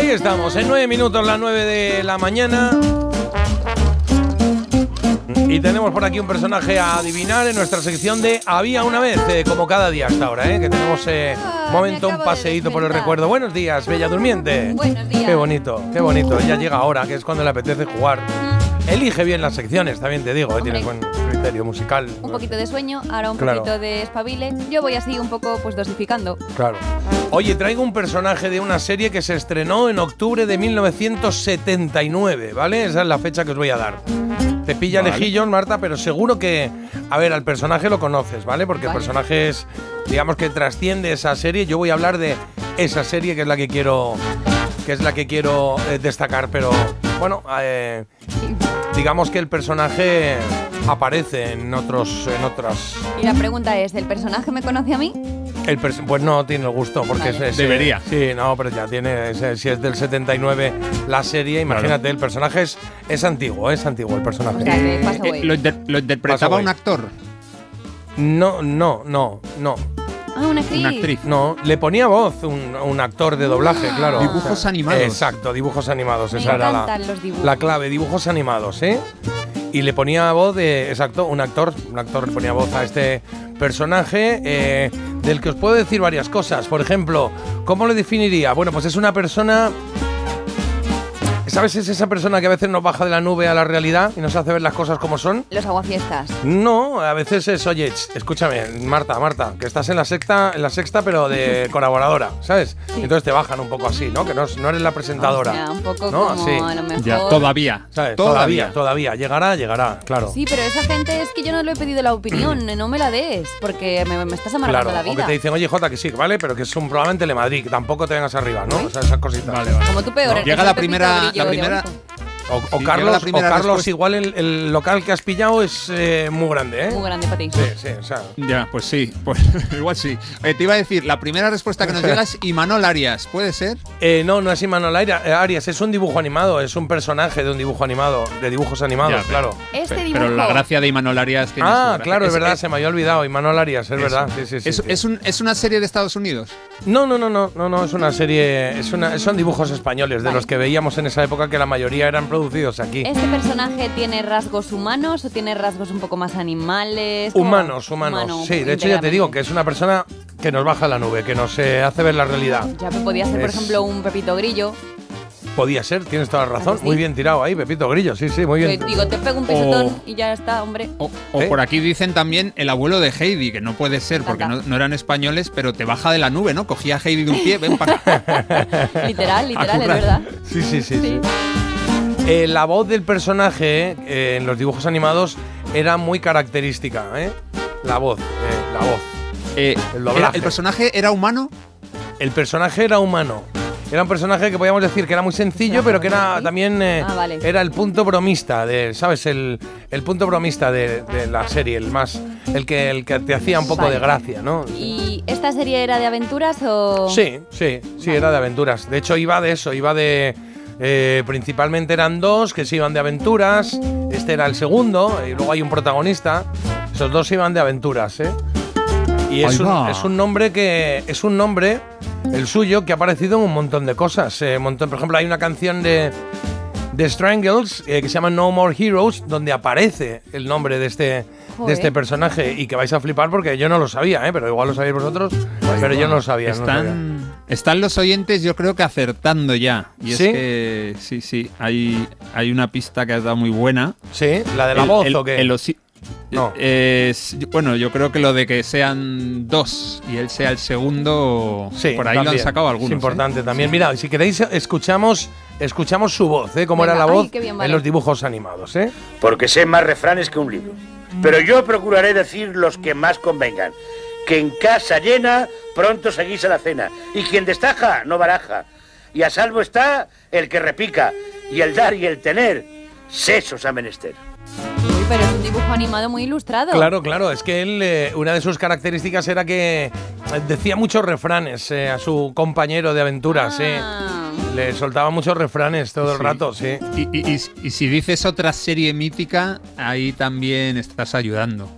Ahí estamos, en nueve minutos, las nueve de la mañana. Y tenemos por aquí un personaje a adivinar en nuestra sección de Había una vez, eh, como cada día hasta ahora, ¿eh? que tenemos eh, Ah, un momento, me un paseíto por el recuerdo. Buenos días, Bella Durmiente. Buenos días. Qué bonito, qué bonito. Ya llega ahora, que es cuando le apetece jugar. Elige bien las secciones, también te digo, eh, tienes buen criterio musical. Un poquito de sueño, ahora un Claro. poquito de espabile. Yo voy así un poco pues dosificando. Claro. Oye, traigo un personaje de una serie que se estrenó en octubre de 1979, ¿vale? Esa es la fecha que os voy a dar. Te pilla Vale. lejillos, Marta, pero seguro que. A ver, al personaje lo conoces, ¿vale? Porque el personaje es, digamos que trasciende esa serie. Yo voy a hablar de esa serie que es la que quiero. que es la que quiero eh, destacar, pero. Bueno, eh, digamos que el personaje aparece en otros. en otras. Y la pregunta es, ¿el personaje me conoce a mí? El pers- pues no tiene el gusto, porque Vale. es, es- Debería. Sí, no, pero ya tiene. es- si es del 79 la serie, imagínate, el personaje es, es antiguo, es antiguo el personaje. O sea, que pasa Eh, away. lo, inter- lo interpretaba un actor, No, no, no, no. Ah, una actriz. una actriz. No, le ponía voz un, un actor de doblaje, claro. Dibujos animados. Exacto, dibujos animados. Me esa era la, la clave, dibujos animados, ¿eh? Y le ponía voz de, exacto, un actor, un actor le ponía voz a este personaje eh, del que os puedo decir varias cosas. Por ejemplo, ¿cómo le definiría? Bueno, pues es una persona... ¿Sabes? Es esa persona que a veces nos baja de la nube a la realidad y nos hace ver las cosas como son. Los aguafiestas. No, a veces es, oye, ch, escúchame, Marta, Marta, que estás en la sexta, en la sexta, pero de colaboradora, ¿sabes? Entonces te bajan un poco así, ¿no? Que no, no eres la presentadora. O sea, un poco ¿no? como Así. a lo mejor... Ya, todavía. ¿Sabes? Todavía, todavía. Llegará, llegará, claro. Sí, pero esa gente es que yo no le he pedido la opinión, no me la des, porque me, me estás amargando Claro, la o que vida. te dicen, oye, Jota, que sí, ¿vale? Pero que es un programa en Telemadrid, que tampoco te vengas arriba, ¿no? O sea, esas cositas. Vale, vale. Como tú peor. No. Llega la primera- la primera-. O, o Sí, Carlos, o Carlos igual el, el local que has pillado es eh, muy grande, ¿eh? Muy grande para ti. Sí, sí, o sea. Ya, pues sí, pues igual sí. Eh, te iba a decir, la primera respuesta que nos llega es Imanol Arias, ¿puede ser? Eh, no, no es Imanol eh, Arias, es un dibujo animado, es un personaje de un dibujo animado, de dibujos animados, Ya, claro. Este dibujo. Pero la gracia de Imanol Arias tiene Ah, claro, es, verdad, es- se me había olvidado. Imanol Arias, es verdad. Sí, sí, sí, es, sí. es un- es una serie de Estados Unidos. No, no, no, no, no, no, es una serie, es una, son dibujos españoles de los que veíamos en esa época que la mayoría eran producidos aquí. ¿Este personaje tiene rasgos humanos o tiene rasgos un poco más animales? Humanos, humanos. Humano, sí, de hecho ya te digo que es una persona que nos baja la nube, que nos eh, hace ver la realidad. Ya me podía ser, por Es- ejemplo, un Pepito Grillo. Podía ser, tienes toda la razón. Muy bien tirado ahí, Pepito Grillo, sí, sí, muy bien. digo, te pego un pisotón O- y ya está, hombre. O, o ¿Eh? por aquí dicen también el abuelo de Heidi, que no puede ser porque no, no eran españoles, pero te baja de la nube, ¿no? Cogía a Heidi de un pie, ven para acá. Literal, literal, es verdad. Sí, sí, sí. sí. Sí. Eh, la voz del personaje eh, en los dibujos animados era muy característica, ¿eh? La voz, eh, la voz. Eh, El era- doblaje. ¿El personaje era humano? El personaje era humano. Era un personaje que podíamos decir que era muy sencillo, pero que era ¿Sí? también eh, Ah, vale. era el punto bromista de, ¿sabes? El, el punto bromista de, de la serie, el más, el que, el que te hacía un poco Vale. de gracia, ¿no? ¿Y esta serie era de aventuras o...? Sí, sí, sí, era de aventuras. De hecho, iba de eso, iba de. eh, principalmente eran dos que se iban de aventuras. Este era el segundo, y luego hay un protagonista. Esos dos iban de aventuras, ¿eh? Y es un, es un nombre que. Es un nombre, el suyo, que ha aparecido en un montón de cosas. eh, montón, por ejemplo, hay una canción de. de Strangles eh, que se llama No More Heroes, donde aparece el nombre de este, de este personaje y que vais a flipar porque yo no lo sabía, ¿eh? pero igual lo sabéis vosotros, pero yo no lo sabía. no lo sabía. Están, están los oyentes, yo creo que acertando ya. Y ¿Sí? es que sí, sí, hay, hay una pista que has dado muy buena. Sí, la de la El- voz el- o qué. el osi- No. Es- bueno, yo creo que lo de que sean dos y él sea el segundo, Sí, por ahí lo han también. sacado algunos. Es ¿eh? importante también. Mira, si queréis, escuchamos, escuchamos su voz, ¿eh? Cómo Venga, era la ay, voz en los dibujos animados, ¿eh? porque sé más refranes que un libro. Pero yo procuraré decir los que más convengan. Que en casa llena pronto seguís a la cena. Y quien destaja no baraja. Y a salvo está el que repica. Y el dar y el tener, sesos a menester. Pero es un dibujo animado muy ilustrado. Claro, claro, es que él, eh, una de sus características era que eh, decía muchos refranes eh, a su compañero de aventuras, ¿eh? Ah. Le soltaba muchos refranes todo el Sí. rato, sí. Y, y- y- y si dices otra serie mítica, ahí también estás ayudando.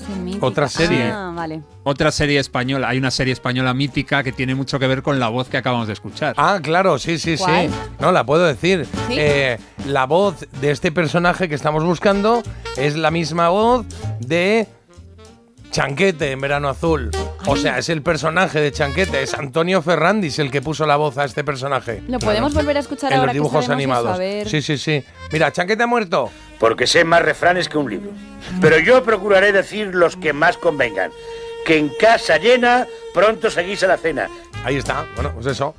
Una frase mítica. Otra serie. Ah, vale. Otra serie española, hay una serie española mítica que tiene mucho que ver con la voz que acabamos de escuchar. Ah, claro, sí, sí, ¿Cuál? sí. No, la puedo decir. ¿Sí? Eh, la voz de este personaje que estamos buscando es la misma voz de Chanquete en Verano Azul. O sea, es el personaje de Chanquete, es Antonio Ferrandis el que puso la voz a este personaje. ¿Lo podemos volver a escuchar en ahora los dibujos que sabemos eso? animados. A ver. Sí, sí, sí. Mira, Chanquete ha muerto. Porque sé más refranes que un libro. Pero yo procuraré decir los que más convengan. Que en casa llena, pronto seguís a la cena. Ahí está, bueno, pues eso.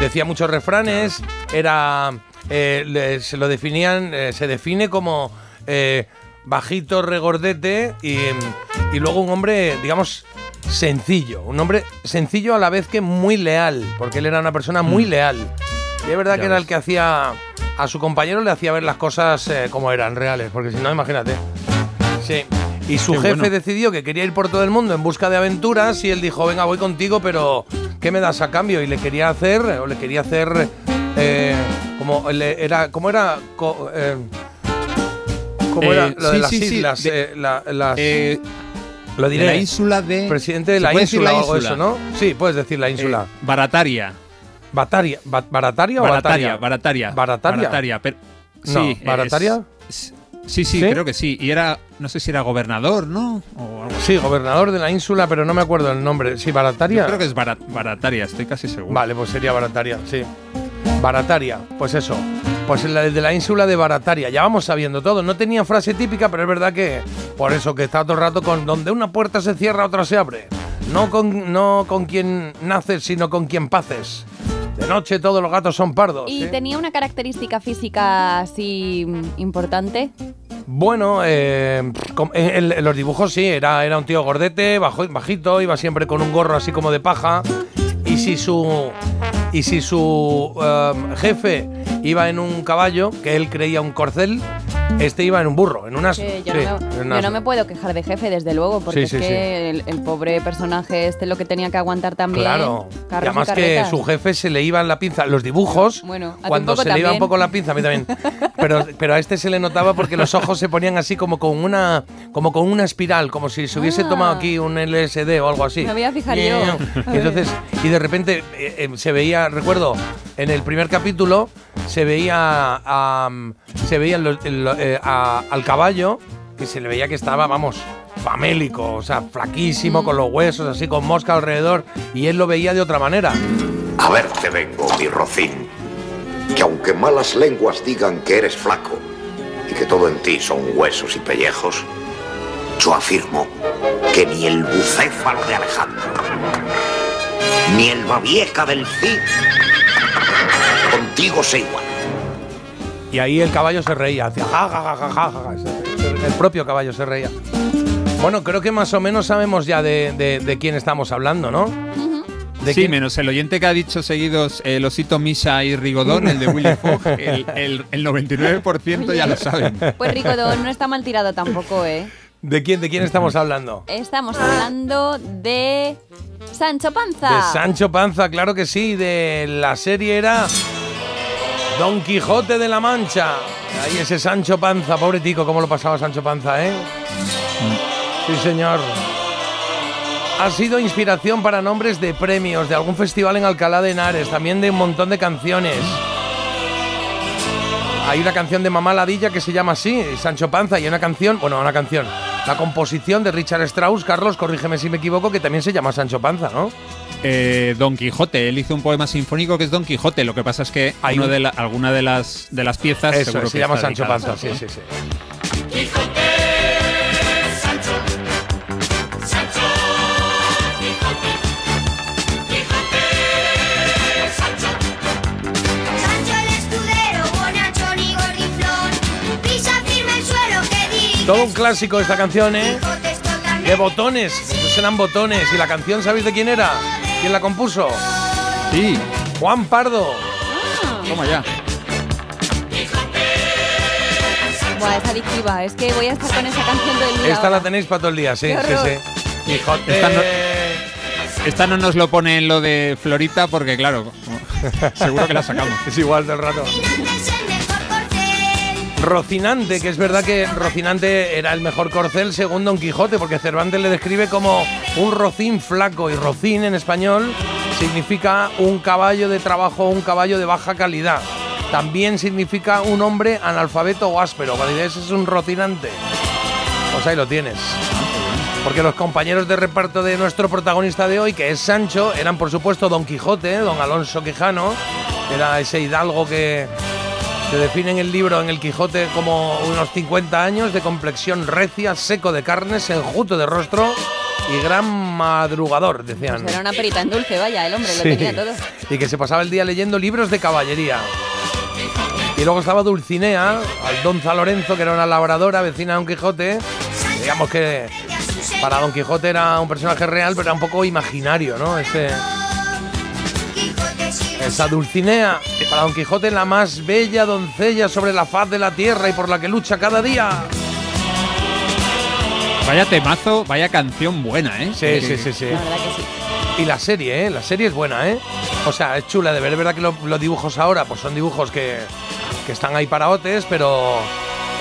Decía muchos refranes, era. eh, se lo definían, eh, se define como eh, bajito, regordete y, y luego un hombre, digamos, sencillo. Un hombre sencillo a la vez que muy leal, porque él era una persona muy leal. Y es verdad Ya que era el que hacía. A su compañero le hacía ver las cosas eh, como eran, reales, porque si no, imagínate. Sí. Y su Qué jefe bueno. decidió que quería ir por todo el mundo en busca de aventuras y él dijo, venga, voy contigo, pero ¿qué me das a cambio? Y le quería hacer, o le quería hacer, eh, como le- era, ¿cómo era? Co- eh, ¿Cómo era lo de sí, las sí, sí, islas? de- eh, la- las- lo de diré. la ínsula de. Presidente de ¿Se la ínsula la o de ínsula? eso, ¿no? Sí, puedes decir la ínsula. Barataria. Bataria, ba- ¿Barataria o Barataria? Barataria. ¿Barataria? Barataria, pero- No, sí, ¿Barataria? es- sí, sí, ¿Sí? creo que sí. Y era, no sé si era gobernador, ¿no? O algo así. Sí, gobernador de la ínsula, pero no me acuerdo el nombre. Sí, Barataria. Yo creo que es Bara- Barataria, estoy casi seguro. Vale, pues sería Barataria, sí. Barataria, pues eso. Pues el de la ínsula de Barataria. Ya vamos sabiendo todo. No tenía frase típica, pero es verdad que por eso que está todo el rato con donde una puerta se cierra, otra se abre. No con, no con quien naces, sino con quien paces. De noche todos los gatos son pardos. ¿Y ¿sí? tenía una característica física así importante? Bueno, eh, en, en los dibujos sí, era, era un tío gordete, bajo, bajito, iba siempre con un gorro así como de paja. Y si su, y si su eh, jefe iba en un caballo, que él creía un corcel, este iba en un burro, en un asno. Que yo, Sí, no, me, en yo no me puedo quejar de jefe, desde luego, porque Sí, sí, es que el, el pobre personaje este lo que tenía que aguantar también. Claro, y además que su jefe se le iba en la pinza. Los dibujos, Bueno, cuando se le iba un poco la pinza, a mí también. Pero, pero a este se le notaba porque los ojos se ponían así como con una, como con una espiral, como si se hubiese Ah. tomado aquí un LSD o algo así. Me voy a fijar yo. Y entonces, y de repente eh, eh, se veía, recuerdo, en el primer capítulo se veía, se veía los- eh, al caballo que se le veía que estaba, vamos, famélico, o sea, flaquísimo, con los huesos así, con mosca alrededor, y él lo veía de otra manera. A verte vengo, mi rocín. Que aunque malas lenguas digan que eres flaco y que todo en ti son huesos y pellejos, yo afirmo que ni el bucéfalo de Alejandro, ni el babieca del Cid, contigo se igual. Y ahí el caballo se reía, hacía ja, ja, ja, ja, ja, ja, ja. El propio caballo se reía. Bueno, creo que más o menos sabemos ya de, de- de quién estamos hablando, ¿no? ¿De sí, quién? menos el oyente que ha dicho seguidos el osito Misa y Rigodón, el de Willy Fogg, el, el- el 99% ya lo saben. Pues Ricodón no está mal tirado tampoco, ¿eh? ¿De quién, ¿De quién estamos hablando? Estamos hablando de Sancho Panza. De Sancho Panza, claro que sí. De la serie era Don Quijote de la Mancha. Ahí ese Sancho Panza, pobre tico, cómo lo pasaba Sancho Panza, ¿eh? Sí, señor. Ha sido inspiración para nombres de premios, de algún festival en Alcalá de Henares, también de un montón de canciones. Hay una canción de Mamá Ladilla que se llama así, Sancho Panza, y una canción, bueno, una canción, la composición de Richard Strauss, Carlos, corrígeme si me equivoco, que también se llama Sancho Panza, ¿no? Eh, Don Quijote, él hizo un poema sinfónico que es Don Quijote. Lo que pasa es que Hay uno un- de la- alguna de las, de las piezas Eso, seguro se que llama Sancho Panza, sí, sí, sí. Todo un clásico esta canción, ¿eh? De botones, estos eran botones. ¿Y la canción sabéis de quién era? ¿Quién la compuso? Sí, Juan Pardo. toma ya. Buah, es adictiva. Es que voy a estar con esa canción todo el día. Esta la tenéis para todo el día, sí, Qué sí, sí. Quijote. Esta no- Esta no nos lo pone en lo de Florita porque, claro, seguro que la sacamos. Es igual del rato. Rocinante, que es verdad que Rocinante era el mejor corcel según Don Quijote, porque Cervantes le describe como un rocín flaco y rocín en español significa un caballo de trabajo, un caballo de baja calidad. También significa un hombre analfabeto o áspero. Dices es un rocinante, pues ahí lo tienes. Porque los compañeros de reparto de nuestro protagonista de hoy, que es Sancho, eran por supuesto Don Quijote, Don Alonso Quijano, era ese hidalgo que se define en el libro en el Quijote como unos 50 años de complexión recia, seco de carnes, enjuto de rostro y gran madrugador, decían. Pues era una perita en dulce, vaya, el hombre Sí. lo tenía todo. Y que se pasaba el día leyendo libros de caballería. Y luego estaba Dulcinea, Aldonza Lorenzo, que era una labradora vecina de Don Quijote. Digamos que para Don Quijote era un personaje real, pero era un poco imaginario, ¿no? Ese, esa Dulcinea, para Don Quijote la más bella doncella sobre la faz de la tierra y por la que lucha cada día. Vaya temazo, vaya canción buena, ¿eh? Sí, sí, sí, sí. La verdad que sí. Y la serie, ¿eh? La serie es buena, ¿eh? O sea, es chula de ver. Es verdad que lo- los dibujos ahora, pues son dibujos que, que están ahí para otes, pero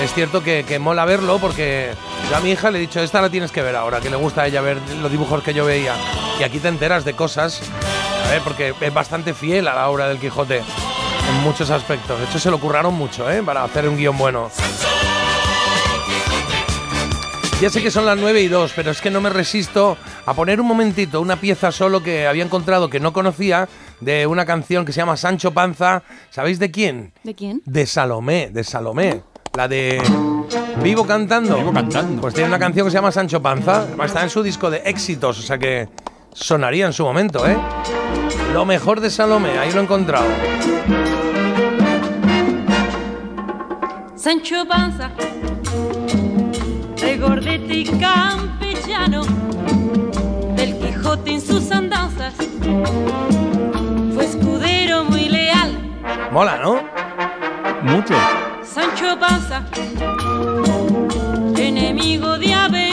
es cierto que, que mola verlo porque yo a mi hija le he dicho, esta la tienes que ver ahora, que le gusta a ella ver los dibujos que yo veía. Y aquí te enteras de cosas, ver, porque es bastante fiel a la obra del Quijote en muchos aspectos. De hecho, se lo curraron mucho, ¿eh? Para hacer un guion bueno. Ya sé que son las 9 y 2, pero es que no me resisto a poner un momentito una pieza solo que había encontrado que no conocía de una canción que se llama Sancho Panza. ¿Sabéis de quién? ¿De quién? De Salomé, de Salomé. La de Vivo cantando. Vivo cantando. Pues tiene una canción que se llama Sancho Panza. Está en su disco de éxitos, o sea que sonaría en su momento, ¿eh? Lo mejor de Salomé, ahí lo he encontrado. Sancho Panza, regordete y campechano, del Quijote en sus andanzas, fue escudero muy leal. Mola, ¿no? Mucho. Sancho Panza, enemigo de aventuras,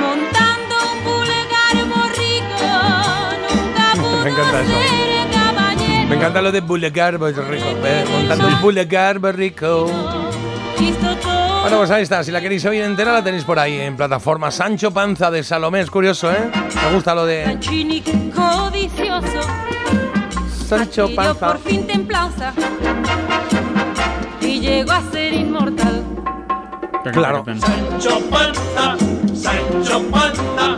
Montando pulgar borrico, nunca pudo Me encanta eso. ser caballero. Me encanta lo de Boulevard Rico. ¿eh? Montando un Boulevard Rico. Hizo todo Bueno, pues ahí está. Si la queréis oír entera, la tenéis por ahí en plataforma. Sancho Panza de Salomé. Es curioso, ¿eh? Me gusta lo de Sanchini codicioso, Sancho Panza. por fin templanza y llegó a ser inmortal. Claro. Sancho Panza, Sancho Panza,